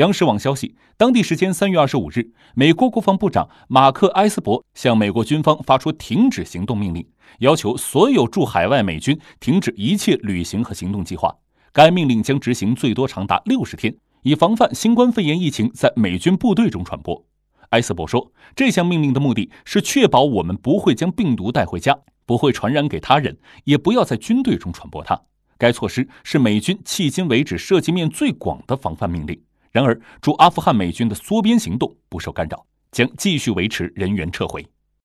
央视网消息，当地时间三月二十五日，美国国防部长马克·埃斯珀向美国军方发出停止行动命令，要求所有驻海外美军停止一切旅行和行动计划。该命令将执行最多长达六十天，以防范新冠肺炎疫情在美军部队中传播。埃斯珀说，这项命令的目的是确保我们不会将病毒带回家，不会传染给他人，也不要在军队中传播它。该措施是美军迄今为止涉及面最广的防范命令。然而，驻阿富汗美军的缩编行动不受干扰，将继续维持人员撤回。